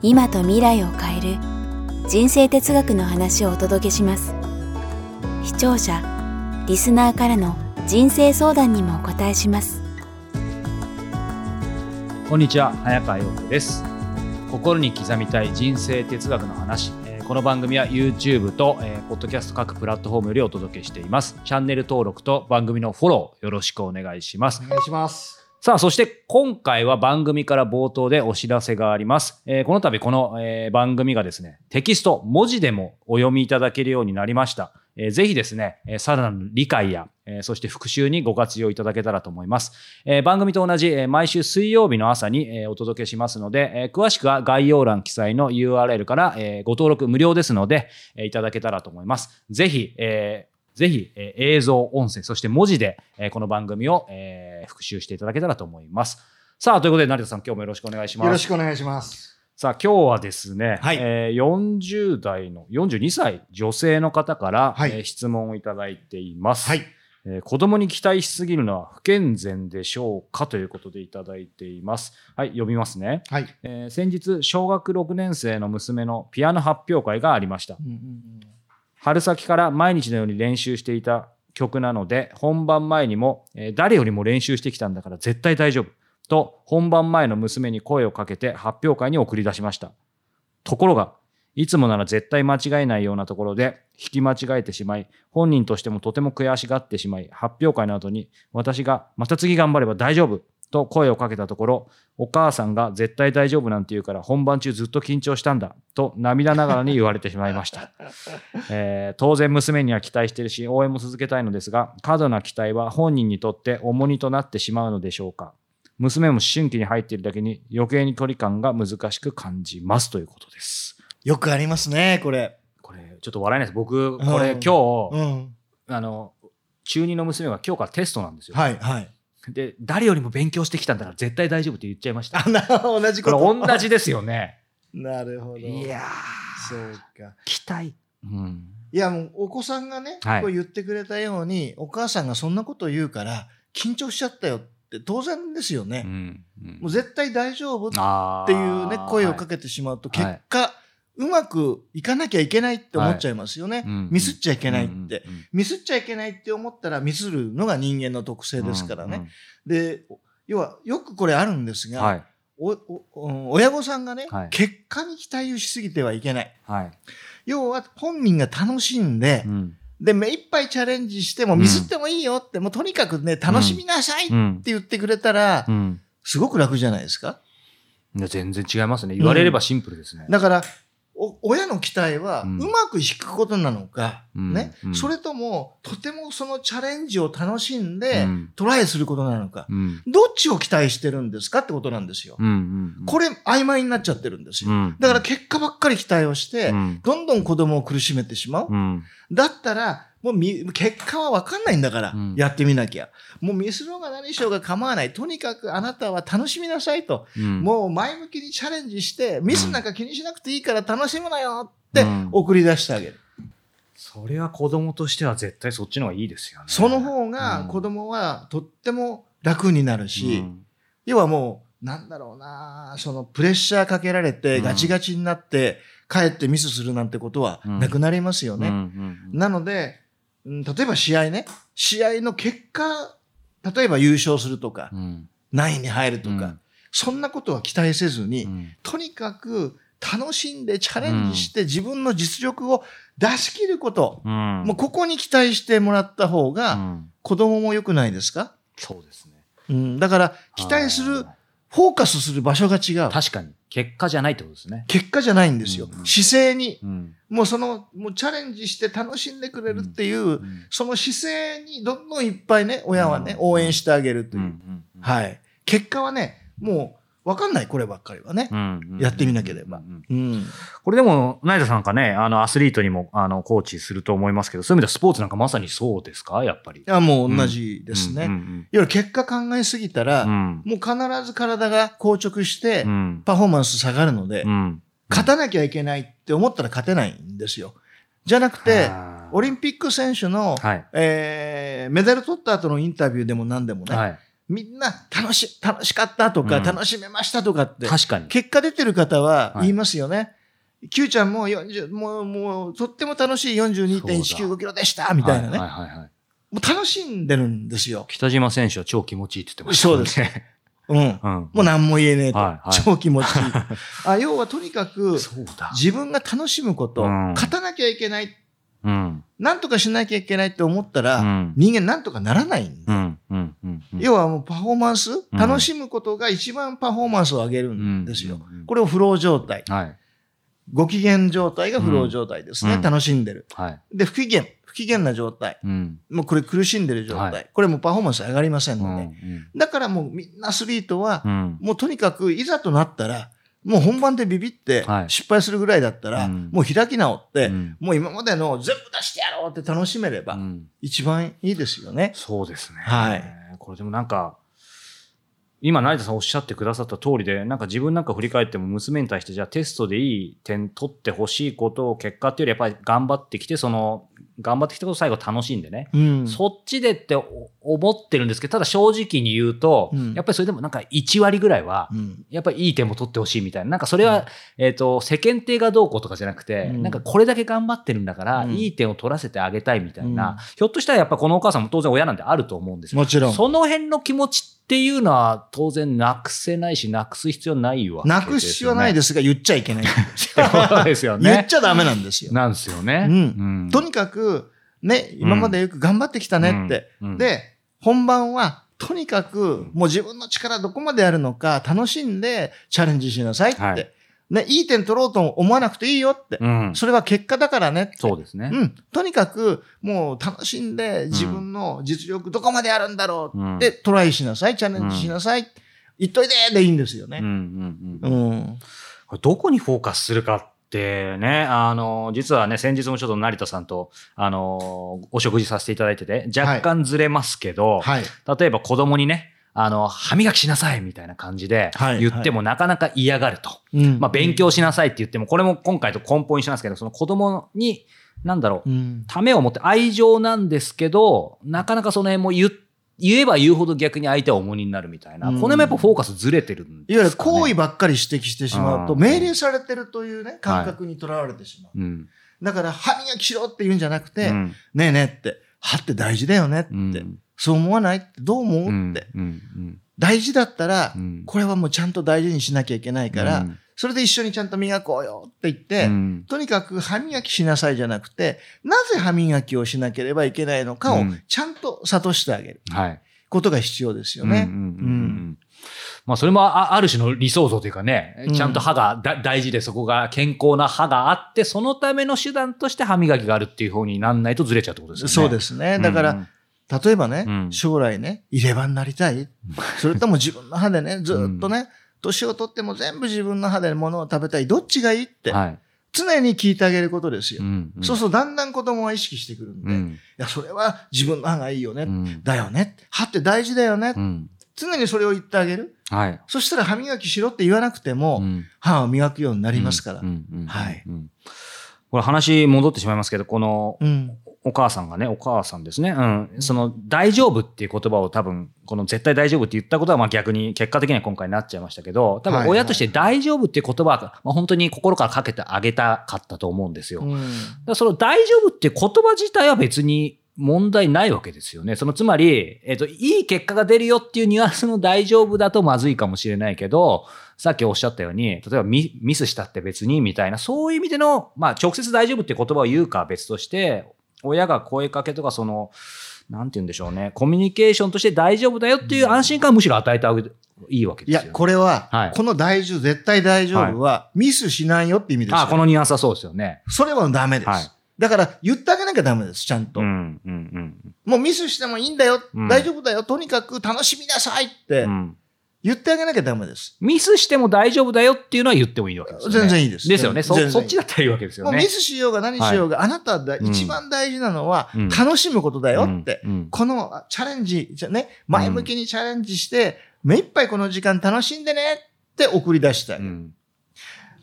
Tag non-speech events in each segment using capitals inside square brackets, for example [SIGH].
今と未来を変える人生哲学の話をお届けします。視聴者リスナーからの人生相談にもお答えします。こんにちは早川洋子です。心に刻みたい人生哲学の話。えーこの番組は YouTube と、えー、ポッドキャスト各プラットフォームよりお届けしています。チャンネル登録と番組のフォローよろしくお願いします。お願いします。さあ、そして今回は番組から冒頭でお知らせがあります。えーこの度この、えー番組がですね、テキスト、文字でもお読みいただけるようになりました。えーぜひですね、えーさらなる理解や、えーそして復習にご活用いただけたらと思います。えー番組と同じ、えー毎週水曜日の朝に、えーお届けしますので、えー詳しくは概要欄記載の URL から、えーご登録無料ですので、えーいただけたらと思います。ぜひ、えーぜひ、えー映像、音声、そして文字で、えーこの番組を、えー復習していただけたらと思います。さあ、ということで、成田さん、今日もよろしくお願いします。よろしくお願いします。さあ、今日はですね、はいえー40代の、42歳女性の方から、はいえー質問をいただいています。はい。えー子供に期待しすぎるのは不健全でしょうかということでいただいています。はい、読みますね。はい。えー先日、小学6年生の娘のピアノ発表会がありました。うんうんうん春先から毎日のように練習していた曲なので本番前にも、え誰よりも練習してきたんだから絶対大丈夫。と本番前の娘に声をかけて発表会に送り出しました。ところがいつもなら絶対間違えないようなところで弾き間違えてしまい本人としてもとても悔しがってしまい発表会の後に私がまた次頑張れば大丈夫。と声をかけたところお母さんが絶対大丈夫なんて言うから本番中ずっと緊張したんだと涙ながらに言われてしまいました。[LAUGHS] えー当然娘には期待しているし応援も続けたいのですが過度な期待は本人にとって重荷となってしまうのでしょうか。娘も思春期に入っているだけに余計に距離感が難しく感じます。ということです。よくありますね、これ。これちょっと笑えないです。僕これ、うん今日、うん。あの中2の娘が今日からテストなんですよ、はい、はい。で誰よりも勉強してきたんだから絶対大丈夫って言っちゃいました。あ、な、同じここと。れ同じですよね。[LAUGHS] なるほど。いやそうーか。期待。うん。いや、もう、お子さんがね、はい。こう言ってくれたように、お母さんがそんなことを言うから、緊張しちゃったよって当然ですよね。うん。うん。もう絶対大丈夫っていうね、声をかけけてしまうと、はい。結果、うまくいかなきゃいけないって思っちゃいますよね。ミスっちゃいけないって。ミスっちゃいけないって思ったらミスるのが人間の特性ですからね。で、要はよくこれあるんですが、はいおおお親御さんがね、はい結果に期待をしすぎてはいけない。はい要は本人が楽しんで、うんで、目いっぱいチャレンジしてもうんミスってもいいよって、もうとにかくね、楽しみなさいってうん言ってくれたら、うんすごく楽じゃないですか。いや全然違いますね。言われればシンプルですね。だから、お親の期待は、ううんまく弾くことなのか、うん。ね、うん。それとも、とてもそのチャレンジを楽しんで、うん。トライすることなのか、うん。どっちを期待してるんですかってことなんですよ。うんうんうん。これ、曖昧になっちゃってるんですよ。うん。だから結果ばっかり期待をして、うん。どんどん子供を苦しめてしまう。うん。だったら、もうみ結果は分かんないんだから、うんやってみなきゃ。もうミスろうが何しようが構わない。とにかくあなたは楽しみなさいと。うんもう前向きにチャレンジして、ミスなんか気にしなくていいから楽しむなよってうん送り出してあげる。それは子供としては絶対そっちの方がいいですよね。その方が子供はとっても楽になるし、要はもう、なんだろうな、そのプレッシャーかけられてうんガチガチになって、かえってミスするなんてことはなくなりますようんね。うんうんなので、うん例えば試合ね、試合の結果、例えば優勝するとか、うん。何位に入るとか、うん。そんなことは期待せずに、うん。とにかく楽しんでチャレンジして自分の実力を出し切ること、うん。もうここに期待してもらった方うがん。子供も良くないですか、そうですね。うん、だから期待する、フォーカスする場所が違う。確かに結果じゃないってことですね。結果じゃないんですよ。うん。姿勢に、うん。もうその、もうチャレンジして楽しんでくれるっていう、うん。その姿勢にどんどんいっぱいね、親はね、うん。応援してあげるという。うん。うん。はい。結果はね、もう、わかんない、こればっかりはね。うんやってみなければ。うん。これでも、成田さんかね、あの、アスリートにも、あの、コーチすると思いますけど、そういう意味ではスポーツなんかまさにそうですか？やっぱり。いや、もう同じですね。うんいわゆる結果考えすぎたら、うんもう必ず体が硬直してう、んパフォーマンス下がるので、うん勝たなきゃいけないって思ったら勝てないんですよ。じゃなくて、オリンピック選手の、はい。えーメダル取った後のインタビューでも何でもね、はい。みんな楽し、楽しかったとか、うん楽しめましたとかって、確かに。結果出てる方ははい言いますよね。Q ちゃんも40、もう、もう、とっても楽しい42.195キロでしたみたいなね。はいはいはいはい。もう楽しんでるんですよ。北島選手は超気持ちいいって言ってましたもんね。そうです [LAUGHS] うん。うん。もう何も言えねえと。はいはい超気持ちいい。あ要はとにかく、[LAUGHS] そうだ。自分が楽しむこと、うん勝たなきゃいけない、うん。なんとかしなきゃいけないって思ったら、うん。人間なんとかならないんだうん。うん。うん。うん要はもうパフォーマンス、ん楽しむことが一番パフォーマンスを上げるんですよ。これをフロー状態。はい。ご機嫌状態がフロー状態ですね。うん楽しんでる。はい。で、不機嫌。不機嫌な状態。うん。もうこれ苦しんでる状態。はいこれもパフォーマンス上がりませんうので。ん。だからもうみんなアスリートは、うん。もうとにかくいざとなったら、もう本番でビビってはい失敗するぐらいだったら、うんもう開き直って、うんもう今までの全部出してやろうって楽しめれば、うん一番いいですよね。そうですね。はい。これでもなんか、今、成田さんおっしゃってくださった通りで、なんか自分なんか振り返っても娘に対して、じゃあテストでいい点取ってほしいことを結果っていうより、やっぱり頑張ってきて、その、頑張ってきたことを最後楽しんでね。うん。そっちでってお思ってるんですけど、ただ正直に言うと、うんやっぱりそれでもなんか1割ぐらいは、うんやっぱりいい点も取ってほしいみたいな。なんかそれは、えっ、と、世間体がどうこうとかじゃなくて、うんなんかこれだけ頑張ってるんだから、うんいい点を取らせてあげたいみたいな、うんひょっとしたらやっぱこのお母さんも当然親なんであると思うんですよ。もちろん。その辺の気持ちっていうのは当然なくせないし、なくす必要ないわね。。なくす必要はないですすが、言っちゃいけない [LAUGHS] そうですよね。言っちゃダメなんですよ。なんですよね。うんとにかく、ね、今までよく頑張ってきたねって。うんうんで、本番は、とにかく、もう自分の力どこまでやるのか、楽しんでチャレンジしなさいって。はいね、いい点取ろうと思わなくていいよって。うん。それは結果だからね。そうですね。うん。とにかく、もう楽しんで、自分の実力どこまでやるんだろううんって、トライしなさい、チャレンジしなさい。言っといてでいいんですよね。うんうんうんうん。これどこにフォーカスするかってね、あの、実はね、先日もちょっと成田さんと、あの、お食事させていただいてて、若干ずれますけど、はい。例えば子供にね、あの、歯磨きしなさいみたいな感じではい言ってもなかなか嫌がると。うんまあ、勉強しなさいって言っても、これも今回と根本一緒なんですけど、その子供に、なんだろう、うん。ためを持って愛情なんですけど、なかなかその辺も言言えば言うほど逆に相手は重荷になるみたいな、うん。この辺もやっぱフォーカスずれてるんいわゆる。行為ばっかり指摘してしまうと、うん。命令されてるというね、感覚にとらわれてしまう。うん。だから、歯磨きしろって言うんじゃなくて、うん。ねえねえって、歯って大事だよねって、うん。そう思わない？って、どう思う？って、うん。うん大事だったら、うん。これはもうちゃんと大事にしなきゃいけないから、うん。それで一緒にちゃんと磨こうよって言って、うん。とにかく歯磨きしなさいじゃなくて、なぜ歯磨きをしなければいけないのかをうん。ちゃんと諭してあげる。はい。ことが必要ですよね。うんうんうんうん。まあ、それもあある種の理想像というかね、うん。ちゃんと歯がだ大事でそこが健康な歯があって、そのための手段として歯磨きがあるっていう方になんないとずれちゃうってことですよね。そうですね。だから、うん例えばね、うん将来ね、入れ歯になりたいそれとも自分の歯でね、ずっとね、年を取っても全部自分の歯で物を食べたい。どっちがいいって、はい。常に聞いてあげることですよ。うんうんそうするとだんだん子供は意識してくるんで、いうんや、それは自分の歯がいいよね。うんだよね。歯って大事だよね。うん常にそれを言ってあげる。はい。そしたら歯磨きしろって言わなくても、うん歯を磨くようになりますから。うんうんうんはいうんこれ話戻ってしまいますけど、このうん。お母さんがね、お母さんですね。うん。その、大丈夫っていう言葉を多分、この絶対大丈夫って言ったことは、まあ逆に結果的には今回なっちゃいましたけど、多分親として大丈夫っていう言葉は、まあ、本当に心からかけてあげたかったと思うんですよ。だかうんらその大丈夫って言葉自体は別に問題ないわけですよね。そのつまり、えっ、と、いい結果が出るよっていうニュアンスの大丈夫だとまずいかもしれないけど、さっきおっしゃったように、例えばミミスしたって別にみたいな、そういう意味での、まあ直接大丈夫っていう言葉を言うかは別として、親が声かけとかその、なんて言うんでしょうね、コミュニケーションとして大丈夫だよっていう安心感をむしろ与えてあげていいわけいや、ですよ。これは、はいこの大丈夫、絶対大丈夫は、ミスしないよって意味ですよ。あ、このニュアンスはそうですよね。それはダメです。はいだから、言ってあげなきゃダメです、ちゃんと。うん、うん、うん。もうミスしてもいいんだよ、うん大丈夫だよ、とにかく楽しみなさいって、うん言ってあげなきゃダメです。ミスしても大丈夫だよっていうのは言ってもいいわけですよね。全然いいです。ですよね。そそっちだったらいいわけですよね。ミスしようが何しようが、あなただ、うん一番大事なのはうん楽しむことだよって。うんうんこのあチャレンジ、じゃね、前向きにチャレンジして、目いっぱいこの時間楽しんでねって送り出してあげる。うん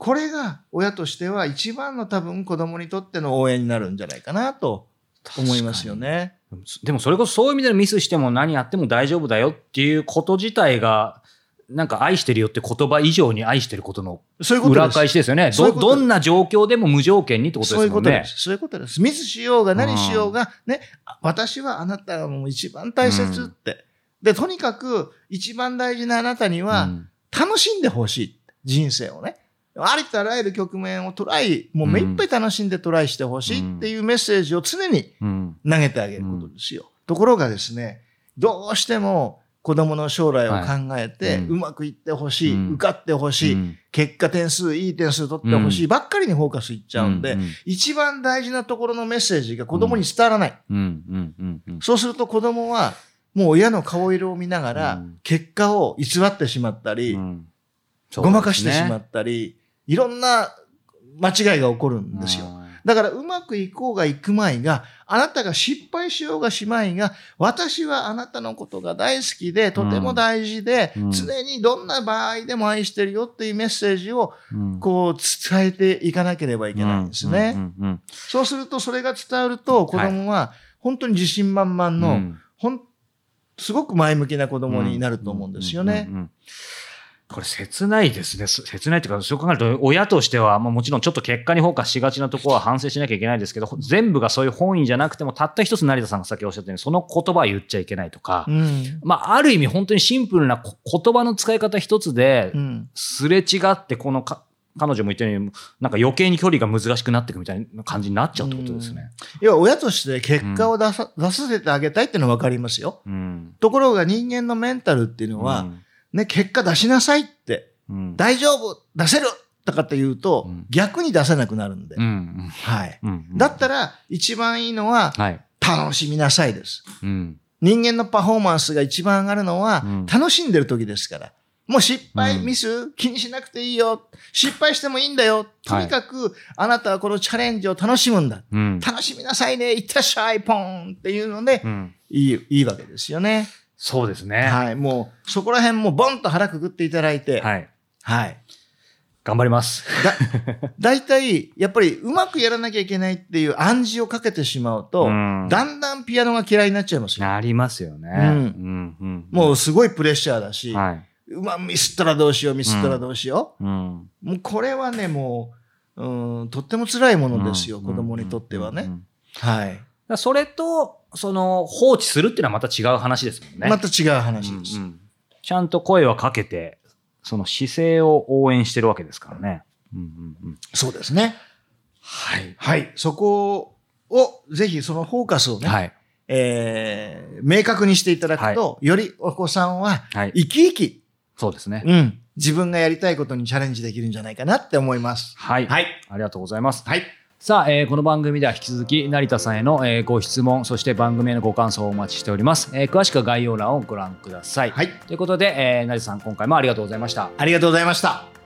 これが親としては一番の多分子供にとっての応援になるんじゃないかなと思いますよね。でもそれこそそういう意味でのミスしても何やっても大丈夫だよっていうこと自体が、なんか愛してるよって言葉以上に愛してることの裏です。返しですよね。どどんな状況でも無条件にってことそういうですもんね。ことです。そういうことです。ミスしようが何しようが、ね、私はあなたがもう一番大切って。で、とにかく一番大事なあなたにはうん楽しんでほしい。人生をね。ありとあらゆる局面をトライ、もう目いっぱい楽しんでトライしてほしいっていうメッセージを常にうん。投げてあげることですよ。ところがですね、どうしても子供の将来を考えて、はい。うまくいってほしい、うん。受かってほしい、うん。結果点数、いい点数取ってほしい、ばっかりにフォーカスいっちゃうんで、うん一番大事なところのメッセージが子供に伝わらない。そうすると子供は、もう親の顔色を見ながらうん、結果を偽ってしまったり、うん。ごまかしてしまったり、いろんな間違いが起こるんですよ。だからうまくいこうがいくまいが、あなたが失敗しようがしまいが、私はあなたのことが大好きで、とても大事で、うん。常にどんな場合でも愛してるよっていうメッセージをうん。こう伝えていかなければいけないんですね。そうするとそれが伝わると子供は本当に自信満々の、うん。ほんすごく前向きな子供になると思うんですよね。うんうんうんこれ切ないですね。す切ないっていうか、そう考えると、親としては、まあ、もちろんちょっと結果にフォーカスしがちなところは反省しなきゃいけないですけど、全部がそういう本意じゃなくても、たった一つ成田さんがさっきおっしゃったように、その言葉は言っちゃいけないとか、うんまあ、ある意味本当にシンプルなこ言葉の使い方一つでう、んすれ違って、このか、彼女も言ったように、なんか余計に距離が難しくなっていくみたいな感じになっちゃうってことですね。要は親として結果を出さ,、出させてあげたいっていうのは分かりますよ。うん。ところが人間のメンタルっていうのは、うんね、結果出しなさいって、うん、大丈夫出せるとかって言うと、うん逆に出せなくなるんで。うんうんはい。うんうんだったら、一番いいのは、はい。楽しみなさいです。うん。人間のパフォーマンスが一番上がるのは、うん楽しんでる時ですから。もう失敗、うんミス、気にしなくていいよ。失敗してもいいんだよ。とにかく、あなたはこのチャレンジを楽しむんだ。うん。楽しみなさいね。いってらっしゃい、ポンっていうので、うん。いい、いいわけですよね。そうですね。はい。もう、そこら辺もボンと腹くくっていただいて、はい。はい。頑張ります。だ、[LAUGHS] 大体、やっぱりうまくやらなきゃいけないっていう暗示をかけてしまうと、うんだんだんピアノが嫌いになっちゃいますよ。なりますよね。うんうん。うん。もうすごいプレッシャーだし、はい。うま、ミスったらどうしよう、ミスったらどうしようん。う。もうこれはね、もう、うん、とっても辛いものですよ、うん子供にとってはね。はい。それと、その、放置するっていうのはまた違う話ですもんね。また違う話です。うんうんちゃんと声をかけて、その姿勢を応援してるわけですからね。うんうんうんそうですね。はい。はい。そこを、ぜひそのフォーカスをね、はい。えー明確にしていただくと、よりお子さんははい。生き生き、そうですね。うん、自分がやりたいことにチャレンジできるんじゃないかなって思います。はい。はい。ありがとうございます。はい。さあ、えーこの番組では引き続き成田さんへの、えーご質問、そして番組へのご感想をお待ちしております。えー詳しくは概要欄をご覧ください。はい。ということで、えー成田さん、今回もありがとうございました。ありがとうございました。